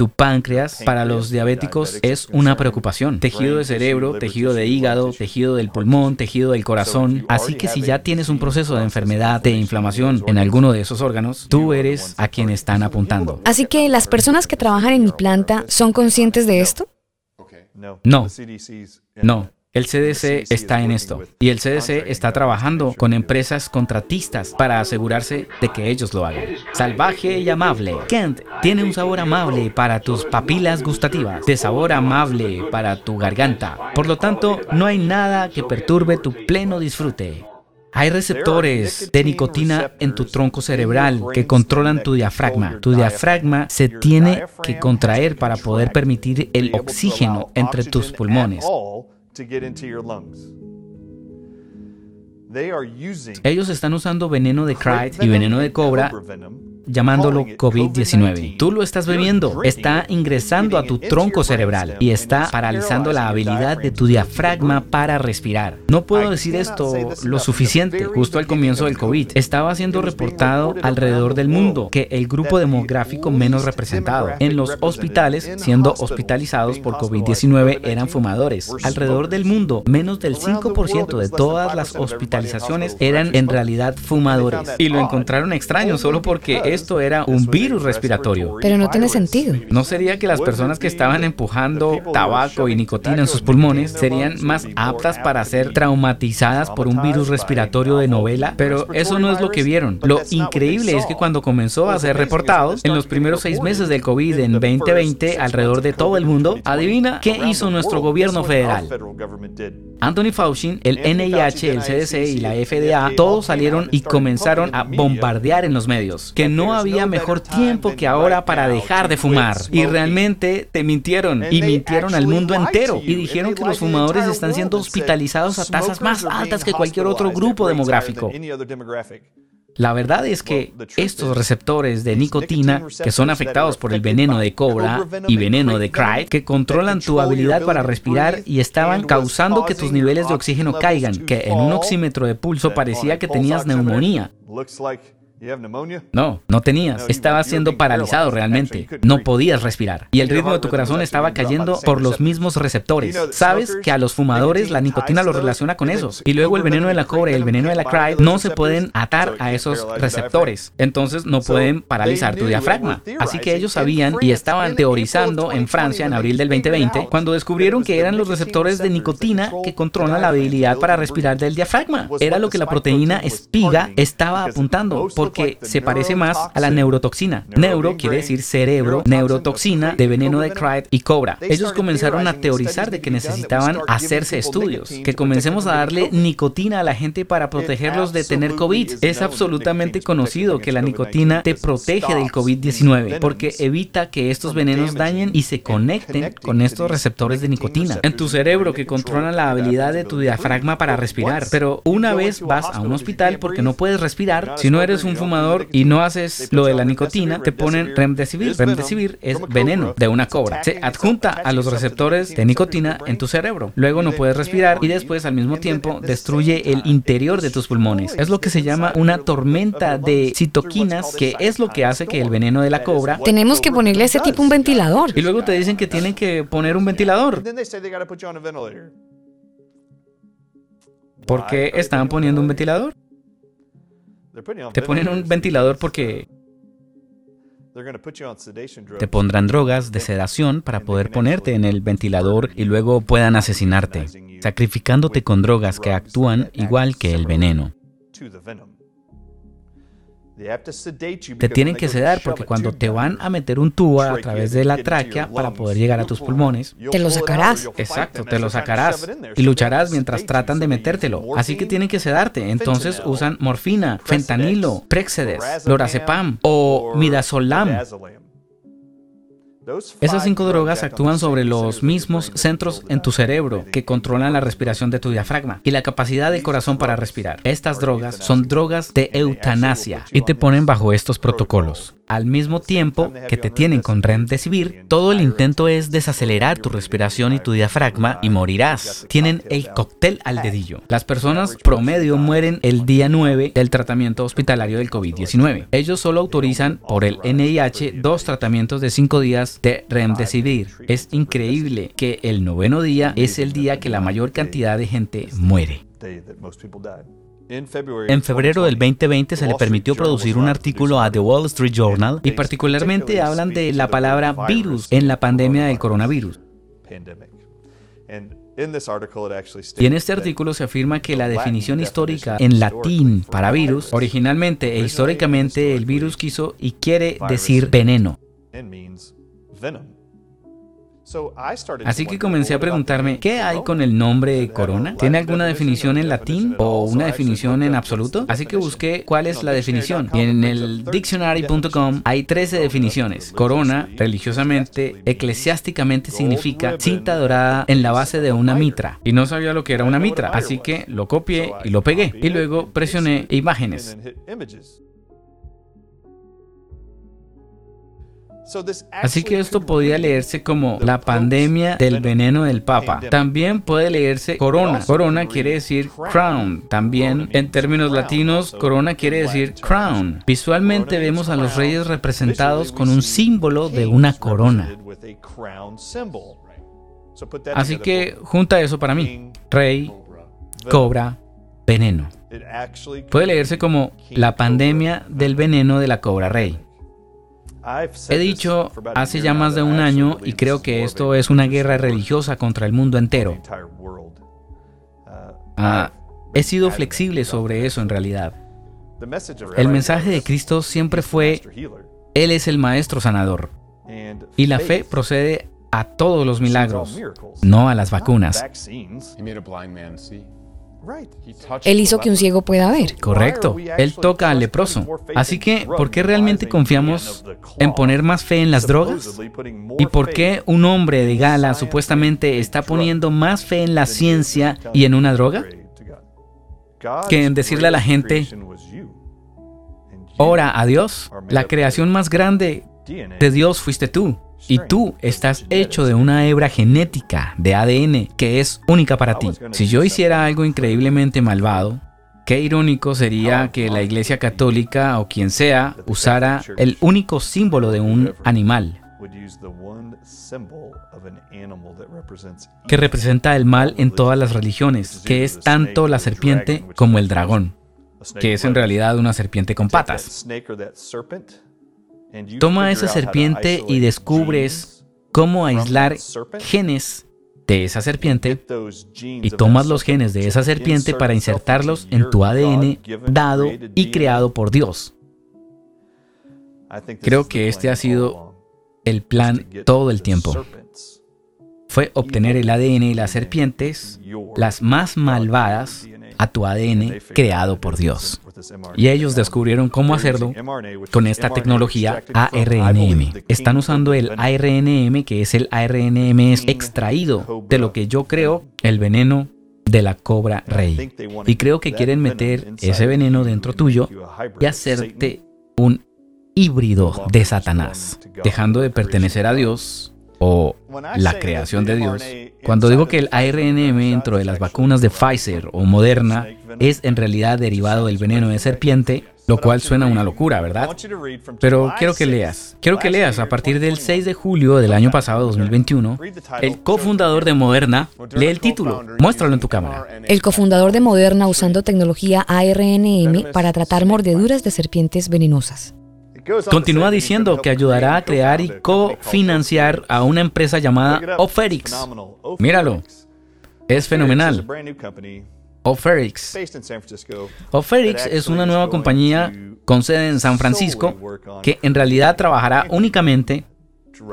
tu páncreas para los diabéticos es una preocupación. Tejido de cerebro, tejido de hígado, tejido del pulmón, tejido del corazón. Así que si ya tienes un proceso de enfermedad, de inflamación en alguno de esos órganos, tú eres a quien están apuntando. Así que las personas que trabajan en mi planta son conscientes de esto. No, no. El CDC está en esto y el CDC está trabajando con empresas contratistas para asegurarse de que ellos lo hagan. Salvaje y amable. Kent tiene un sabor amable para tus papilas gustativas, de sabor amable para tu garganta. Por lo tanto, no hay nada que perturbe tu pleno disfrute. Hay receptores de nicotina en tu tronco cerebral que controlan tu diafragma. Tu diafragma se tiene que contraer para poder permitir el oxígeno entre tus pulmones. to get into your lungs. Ellos están usando veneno de Clyde y veneno de cobra llamándolo COVID-19. Tú lo estás bebiendo, está ingresando a tu tronco cerebral y está paralizando la habilidad de tu diafragma para respirar. No puedo decir esto lo suficiente. Justo al comienzo del COVID, estaba siendo reportado alrededor del mundo que el grupo demográfico menos representado en los hospitales siendo hospitalizados por COVID-19 eran fumadores. Alrededor del mundo, menos del 5% de todas las hospitalizaciones eran en realidad fumadores. Y lo encontraron extraño solo porque esto era un virus respiratorio. Pero no tiene sentido. ¿No sería que las personas que estaban empujando tabaco y nicotina en sus pulmones serían más aptas para ser traumatizadas por un virus respiratorio de novela? Pero eso no es lo que vieron. Lo increíble es que cuando comenzó a ser reportado, en los primeros seis meses del COVID en 2020 alrededor de todo el mundo, adivina qué hizo nuestro gobierno federal. Anthony Fauci, el NIH, el CDC y la FDA, todos salieron y comenzaron a bombardear en los medios. Que no había mejor tiempo que ahora para dejar de fumar. Y realmente te mintieron y mintieron al mundo entero y dijeron que los fumadores están siendo hospitalizados a tasas más altas que cualquier otro grupo demográfico. La verdad es que estos receptores de nicotina, que son afectados por el veneno de cobra y veneno de Clyde, que controlan tu habilidad para respirar y estaban causando que tus niveles de oxígeno caigan, que en un oxímetro de pulso parecía que tenías neumonía. No, no tenías. Estabas siendo paralizado realmente. No podías respirar. Y el ritmo de tu corazón estaba cayendo por los mismos receptores. Sabes que a los fumadores la nicotina los relaciona con esos. Y luego el veneno de la cobre y el veneno de la cry no se pueden atar a esos receptores. Entonces no pueden paralizar tu diafragma. Así que ellos sabían y estaban teorizando en Francia en abril del 2020 cuando descubrieron que eran los receptores de nicotina que controlan la habilidad para respirar del diafragma. Era lo que la proteína espiga estaba apuntando que se parece más a la neurotoxina. Neuro quiere decir cerebro, neurotoxina de veneno de Clyde y cobra. Ellos comenzaron a teorizar de que necesitaban hacerse estudios, que comencemos a darle nicotina a la gente para protegerlos de tener COVID. Es absolutamente conocido que la nicotina te protege del COVID-19 porque evita que estos venenos dañen y se conecten con estos receptores de nicotina en tu cerebro que controlan la habilidad de tu diafragma para respirar. Pero una vez vas a un hospital porque no puedes respirar, si no eres un fumador y no haces lo de la nicotina, te ponen remdesivir. Remdesivir es veneno de una cobra. Se adjunta a los receptores de nicotina en tu cerebro. Luego no puedes respirar y después al mismo tiempo destruye el interior de tus pulmones. Es lo que se llama una tormenta de citoquinas, que es lo que hace que el veneno de la cobra... Tenemos que ponerle a ese tipo un ventilador. Y luego te dicen que tienen que poner un ventilador. ¿Por qué estaban poniendo un ventilador? Te ponen un ventilador porque te pondrán drogas de sedación para poder ponerte en el ventilador y luego puedan asesinarte, sacrificándote con drogas que actúan igual que el veneno. Te tienen que sedar porque cuando te van a meter un tubo a través de la tráquea para poder llegar a tus pulmones, te lo sacarás. Exacto, te lo sacarás y lucharás mientras tratan de metértelo. Así que tienen que sedarte. Entonces usan morfina, fentanilo, Prexedes, lorazepam o midazolam. Esas cinco drogas actúan sobre los mismos centros en tu cerebro que controlan la respiración de tu diafragma y la capacidad del corazón para respirar. Estas drogas son drogas de eutanasia y te ponen bajo estos protocolos. Al mismo tiempo que te tienen con remdesivir, todo el intento es desacelerar tu respiración y tu diafragma y morirás. Tienen el cóctel al dedillo. Las personas promedio mueren el día 9 del tratamiento hospitalario del COVID-19. Ellos solo autorizan por el NIH dos tratamientos de cinco días de remdesivir. Es increíble que el noveno día es el día que la mayor cantidad de gente muere. En febrero del 2020 se le permitió producir un artículo a The Wall Street Journal y particularmente hablan de la palabra virus en la pandemia del coronavirus. Y en este artículo se afirma que la definición histórica en latín para virus, originalmente e históricamente el virus quiso y quiere decir veneno. Así que comencé a preguntarme, ¿qué hay con el nombre corona? ¿Tiene alguna definición en latín o una definición en absoluto? Así que busqué cuál es la definición. Y en el dictionary.com hay 13 definiciones. Corona, religiosamente, eclesiásticamente significa cinta dorada en la base de una mitra. Y no sabía lo que era una mitra, así que lo copié y lo pegué. Y luego presioné imágenes. Así que esto podía leerse como la pandemia del veneno del Papa. También puede leerse corona. Corona quiere decir crown. También en términos latinos, corona quiere decir crown. Visualmente vemos a los reyes representados con un símbolo de una corona. Así que junta eso para mí. Rey, cobra, veneno. Puede leerse como la pandemia del veneno de la cobra rey. He dicho hace ya más de un año y creo que esto es una guerra religiosa contra el mundo entero. Ah, he sido flexible sobre eso en realidad. El mensaje de Cristo siempre fue, Él es el Maestro Sanador. Y la fe procede a todos los milagros, no a las vacunas. Él hizo que un ciego pueda ver. Correcto. Él toca al leproso. Así que, ¿por qué realmente confiamos en poner más fe en las drogas? ¿Y por qué un hombre de gala supuestamente está poniendo más fe en la ciencia y en una droga? Que en decirle a la gente, ora a Dios. La creación más grande de Dios fuiste tú. Y tú estás hecho de una hebra genética de ADN que es única para ti. Si yo hiciera algo increíblemente malvado, qué irónico sería que la Iglesia Católica o quien sea usara el único símbolo de un animal que representa el mal en todas las religiones, que es tanto la serpiente como el dragón, que es en realidad una serpiente con patas. Toma esa serpiente y descubres cómo aislar genes de esa serpiente y tomas los genes de esa serpiente para insertarlos en tu ADN dado y creado por Dios. Creo que este ha sido el plan todo el tiempo. Fue obtener el ADN y las serpientes, las más malvadas, a tu ADN creado por Dios. Y ellos descubrieron cómo hacerlo con esta tecnología ARNM. Están usando el ARNM, que es el ARNM extraído de lo que yo creo el veneno de la cobra rey. Y creo que quieren meter ese veneno dentro tuyo y hacerte un híbrido de Satanás, dejando de pertenecer a Dios o la creación de Dios. Cuando digo que el ARNM dentro de las vacunas de Pfizer o Moderna es en realidad derivado del veneno de serpiente, lo cual suena una locura, ¿verdad? Pero quiero que leas. Quiero que leas a partir del 6 de julio del año pasado, 2021, el cofundador de Moderna, lee el título, muéstralo en tu cámara. El cofundador de Moderna usando tecnología ARNM para tratar mordeduras de serpientes venenosas. Continúa diciendo que ayudará a crear y cofinanciar a una empresa llamada Oferix. Míralo, es fenomenal. Oferix. Oferix es una nueva compañía con sede en San Francisco que en realidad trabajará únicamente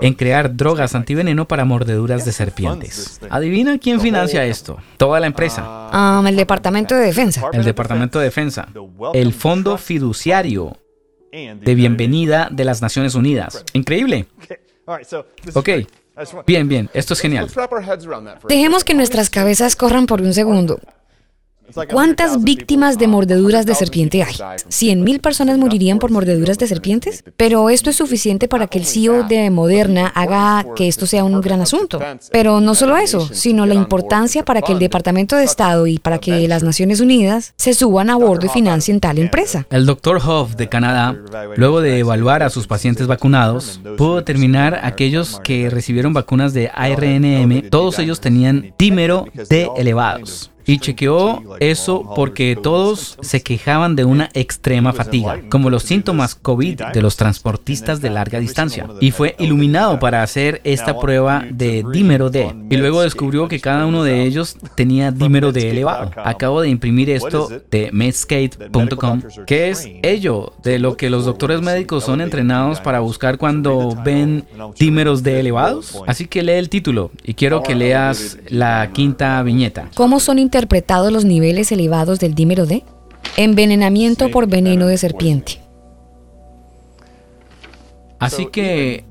en crear drogas antiveneno para mordeduras de serpientes. Adivina quién financia esto. Toda la empresa. Ah, el Departamento de Defensa. El Departamento de Defensa. El Fondo Fiduciario de Bienvenida de las Naciones Unidas. Increíble. Ok, bien, bien, esto es genial. Dejemos que nuestras cabezas corran por un segundo. ¿Cuántas víctimas de mordeduras de serpiente hay? ¿100.000 personas morirían por mordeduras de serpientes? Pero esto es suficiente para que el CEO de Moderna haga que esto sea un gran asunto. Pero no solo eso, sino la importancia para que el Departamento de Estado y para que las Naciones Unidas se suban a bordo y financien tal empresa. El Dr. Hoff de Canadá, luego de evaluar a sus pacientes vacunados, pudo determinar aquellos que recibieron vacunas de ARNM, todos ellos tenían dímero D elevados y chequeó eso porque todos se quejaban de una extrema fatiga, como los síntomas COVID de los transportistas de larga distancia. Y fue iluminado para hacer esta prueba de dímero D. Y luego descubrió que cada uno de ellos tenía dímero D elevado. Acabo de imprimir esto de medscape.com, que es ello de lo que los doctores médicos son entrenados para buscar cuando ven dímeros D elevados. Así que lee el título y quiero que leas la quinta viñeta. ¿Cómo son interpretados los niveles elevados del dímero D? Envenenamiento por veneno de serpiente. Así que,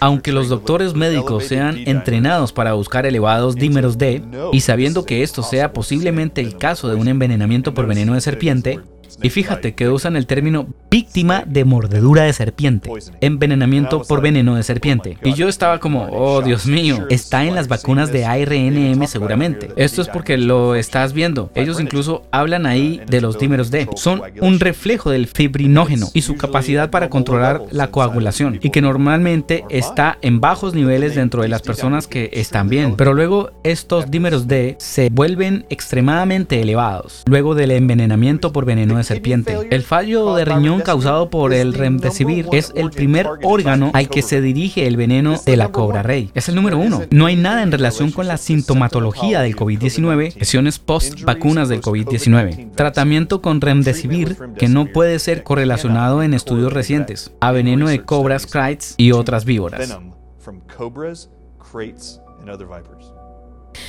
aunque los doctores médicos sean entrenados para buscar elevados dímeros D, y sabiendo que esto sea posiblemente el caso de un envenenamiento por veneno de serpiente, y fíjate que usan el término víctima de mordedura de serpiente, envenenamiento por veneno de serpiente. Y yo estaba como, oh Dios mío, está en las vacunas de ARNM seguramente. Esto es porque lo estás viendo. Ellos incluso hablan ahí de los dímeros D. Son un reflejo del fibrinógeno y su capacidad para controlar la coagulación y que normalmente está en bajos niveles dentro de las personas que están bien. Pero luego estos dímeros D se vuelven extremadamente elevados luego del envenenamiento por veneno de serpiente. El fallo de riñón causado por el remdesivir es el primer órgano al que se dirige el veneno de la cobra rey. Es el número uno. No hay nada en relación con la sintomatología del COVID-19, lesiones post vacunas del COVID-19. Tratamiento con remdesivir que no puede ser correlacionado en estudios recientes a veneno de cobras, kites y otras víboras.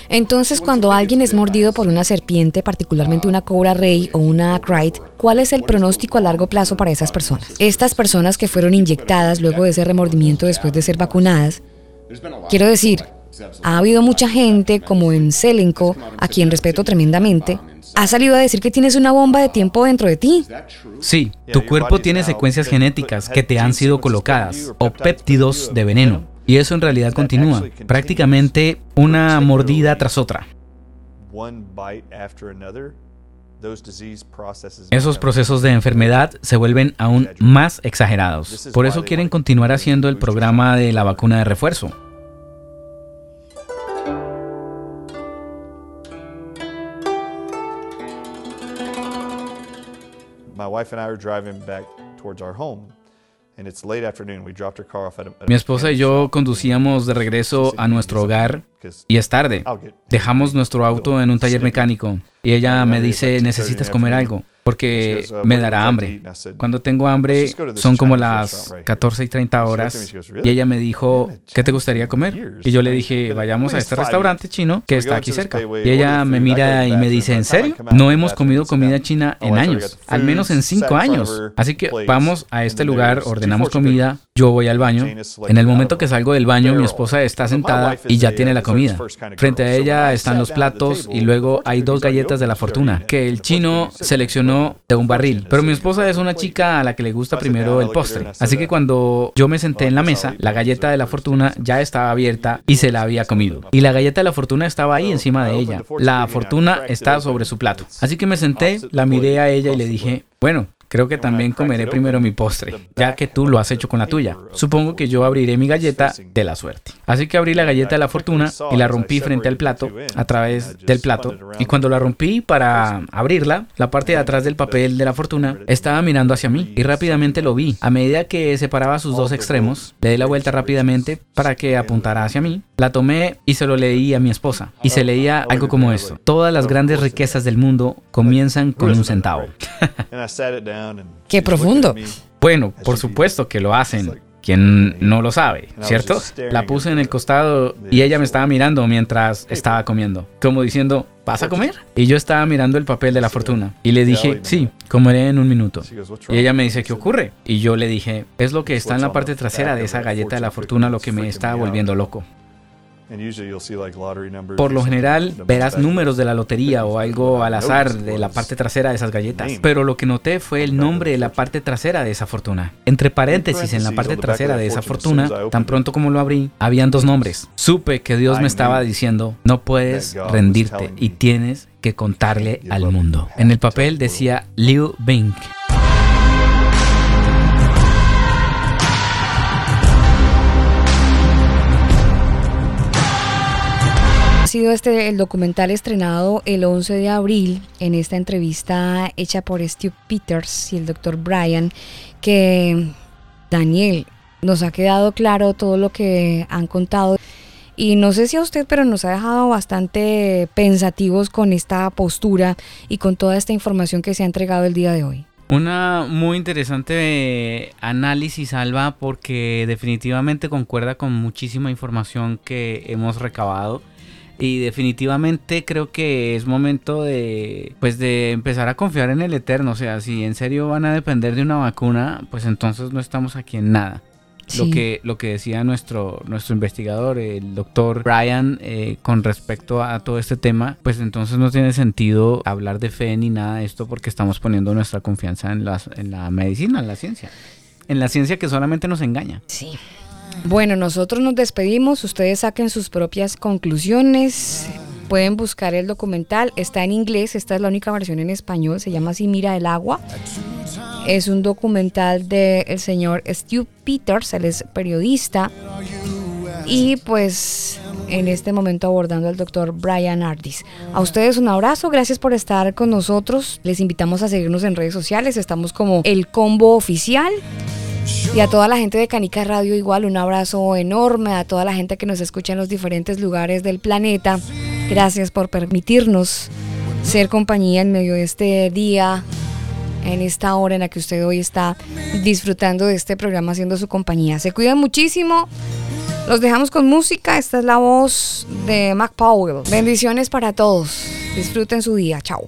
Entonces, cuando alguien es mordido por una serpiente, particularmente una cobra rey o una crite, ¿cuál es el pronóstico a largo plazo para esas personas? Estas personas que fueron inyectadas luego de ese remordimiento después de ser vacunadas, quiero decir, ha habido mucha gente, como en Selenco, a quien respeto tremendamente, ha salido a decir que tienes una bomba de tiempo dentro de ti. Sí, tu cuerpo tiene secuencias genéticas que te han sido colocadas, o péptidos de veneno. Y eso en realidad continúa, prácticamente una mordida tras otra. Esos procesos de enfermedad se vuelven aún más exagerados. Por eso quieren continuar haciendo el programa de la vacuna de refuerzo. My wife and I were driving back towards our home. Mi esposa y yo conducíamos de regreso a nuestro hogar y es tarde. Dejamos nuestro auto en un taller mecánico y ella me dice, necesitas comer algo porque me dará hambre. Cuando tengo hambre son como las 14 y 30 horas y ella me dijo, ¿qué te gustaría comer? Y yo le dije, vayamos a este restaurante chino que está aquí cerca. Y ella me mira y me dice, ¿en serio? No hemos comido comida china en años, al menos en 5 años. Así que vamos a este lugar, ordenamos comida, yo voy al baño. En el momento que salgo del baño, mi esposa está sentada y ya tiene la comida. Frente a ella están los platos y luego hay dos galletas de la fortuna que el chino seleccionó de un barril. Pero mi esposa es una chica a la que le gusta primero el postre. Así que cuando yo me senté en la mesa, la galleta de la fortuna ya estaba abierta y se la había comido. Y la galleta de la fortuna estaba ahí encima de ella. La fortuna está sobre su plato. Así que me senté, la miré a ella y le dije, bueno, Creo que también comeré primero mi postre, ya que tú lo has hecho con la tuya. Supongo que yo abriré mi galleta de la suerte. Así que abrí la galleta de la fortuna y la rompí frente al plato, a través del plato. Y cuando la rompí para abrirla, la parte de atrás del papel de la fortuna estaba mirando hacia mí y rápidamente lo vi. A medida que separaba sus dos extremos, le di la vuelta rápidamente para que apuntara hacia mí. La tomé y se lo leí a mi esposa. Y se leía algo como esto. Todas las grandes riquezas del mundo comienzan con un centavo. Qué profundo. Bueno, por supuesto que lo hacen. ¿Quién no lo sabe, cierto? La puse en el costado y ella me estaba mirando mientras estaba comiendo, como diciendo, ¿vas a comer? Y yo estaba mirando el papel de la fortuna y le dije, sí, comeré en un minuto. Y ella me dice, ¿qué ocurre? Y yo le dije, es lo que está en la parte trasera de esa galleta de la fortuna lo que me está volviendo loco. Por lo general verás números de la lotería o algo al azar de la parte trasera de esas galletas. Pero lo que noté fue el nombre de la parte trasera de esa fortuna. Entre paréntesis en la parte trasera de esa fortuna, tan pronto como lo abrí, habían dos nombres. Supe que Dios me estaba diciendo, no puedes rendirte y tienes que contarle al mundo. En el papel decía Liu Bing. Sido este el documental estrenado el 11 de abril en esta entrevista hecha por Stu Peters y el doctor Brian, que Daniel nos ha quedado claro todo lo que han contado. Y no sé si a usted, pero nos ha dejado bastante pensativos con esta postura y con toda esta información que se ha entregado el día de hoy. Una muy interesante análisis, Alba, porque definitivamente concuerda con muchísima información que hemos recabado y definitivamente creo que es momento de pues de empezar a confiar en el eterno, o sea, si en serio van a depender de una vacuna, pues entonces no estamos aquí en nada. Lo, que, lo que decía nuestro, nuestro investigador, el doctor Brian, eh, con respecto a todo este tema, pues entonces no tiene sentido hablar de fe ni nada de esto porque estamos poniendo nuestra confianza en, las, en la medicina, en la ciencia. En la ciencia que solamente nos engaña. Sí. Bueno, nosotros nos despedimos, ustedes saquen sus propias conclusiones. Pueden buscar el documental, está en inglés, esta es la única versión en español, se llama así Mira el agua. Es un documental del señor Stu Peters, él es periodista. Y pues en este momento abordando al doctor Brian Ardis. A ustedes un abrazo, gracias por estar con nosotros. Les invitamos a seguirnos en redes sociales, estamos como el combo oficial. Y a toda la gente de Canica Radio igual un abrazo enorme, a toda la gente que nos escucha en los diferentes lugares del planeta. Gracias por permitirnos ser compañía en medio de este día, en esta hora en la que usted hoy está disfrutando de este programa haciendo su compañía. Se cuidan muchísimo. Los dejamos con música. Esta es la voz de Mac Powell. Bendiciones para todos. Disfruten su día. Chao.